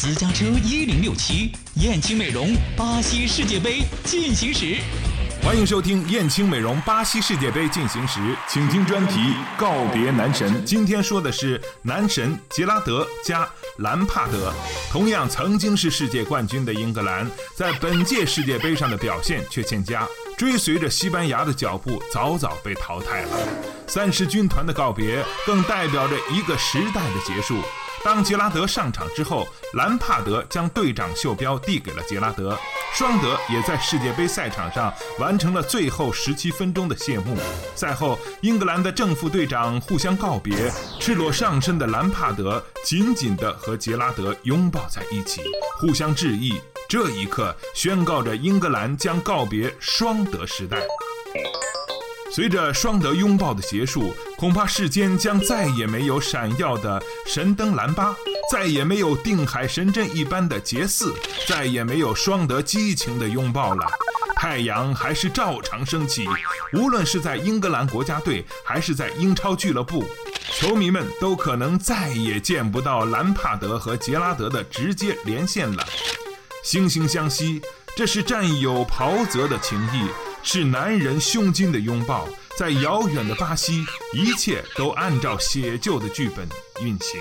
私家车一零六七，燕青美容巴西世界杯进行时。欢迎收听燕青美容巴西世界杯进行时，请听专题告别男神。今天说的是男神杰拉德加兰帕德。同样曾经是世界冠军的英格兰，在本届世界杯上的表现却欠佳，追随着西班牙的脚步，早早被淘汰了。三狮军团的告别，更代表着一个时代的结束。当杰拉德上场之后，兰帕德将队长袖标递给了杰拉德，双德也在世界杯赛场上完成了最后十七分钟的谢幕。赛后，英格兰的正副队长互相告别，赤裸上身的兰帕德紧紧地和杰拉德拥抱在一起，互相致意。这一刻，宣告着英格兰将告别双德时代。随着双德拥抱的结束，恐怕世间将再也没有闪耀的神灯兰巴，再也没有定海神针一般的杰斯，再也没有双德激情的拥抱了。太阳还是照常升起，无论是在英格兰国家队，还是在英超俱乐部，球迷们都可能再也见不到兰帕德和杰拉德的直接连线了。惺惺相惜，这是战友袍泽的情谊。是男人胸襟的拥抱，在遥远的巴西，一切都按照写就的剧本运行。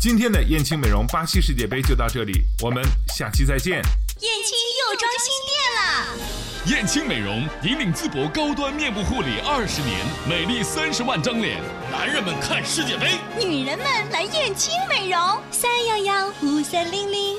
今天的燕青美容巴西世界杯就到这里，我们下期再见。燕青又装新店了，燕青美容引领淄博高端面部护理二十年，美丽三十万张脸，男人们看世界杯，女人们来燕青美容，三幺幺五三零零。